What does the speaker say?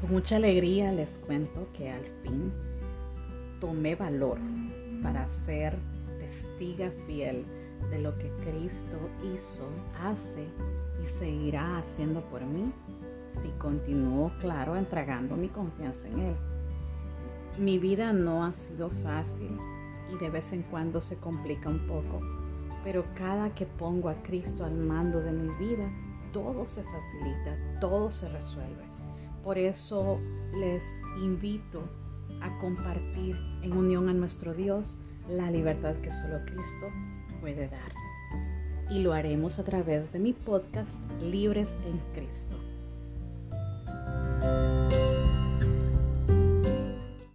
Con mucha alegría les cuento que al fin tomé valor para ser testiga fiel de lo que Cristo hizo, hace y seguirá haciendo por mí si continúo, claro, entregando mi confianza en Él. Mi vida no ha sido fácil y de vez en cuando se complica un poco, pero cada que pongo a Cristo al mando de mi vida, todo se facilita, todo se resuelve. Por eso les invito a compartir en unión a nuestro Dios la libertad que solo Cristo puede dar. Y lo haremos a través de mi podcast Libres en Cristo.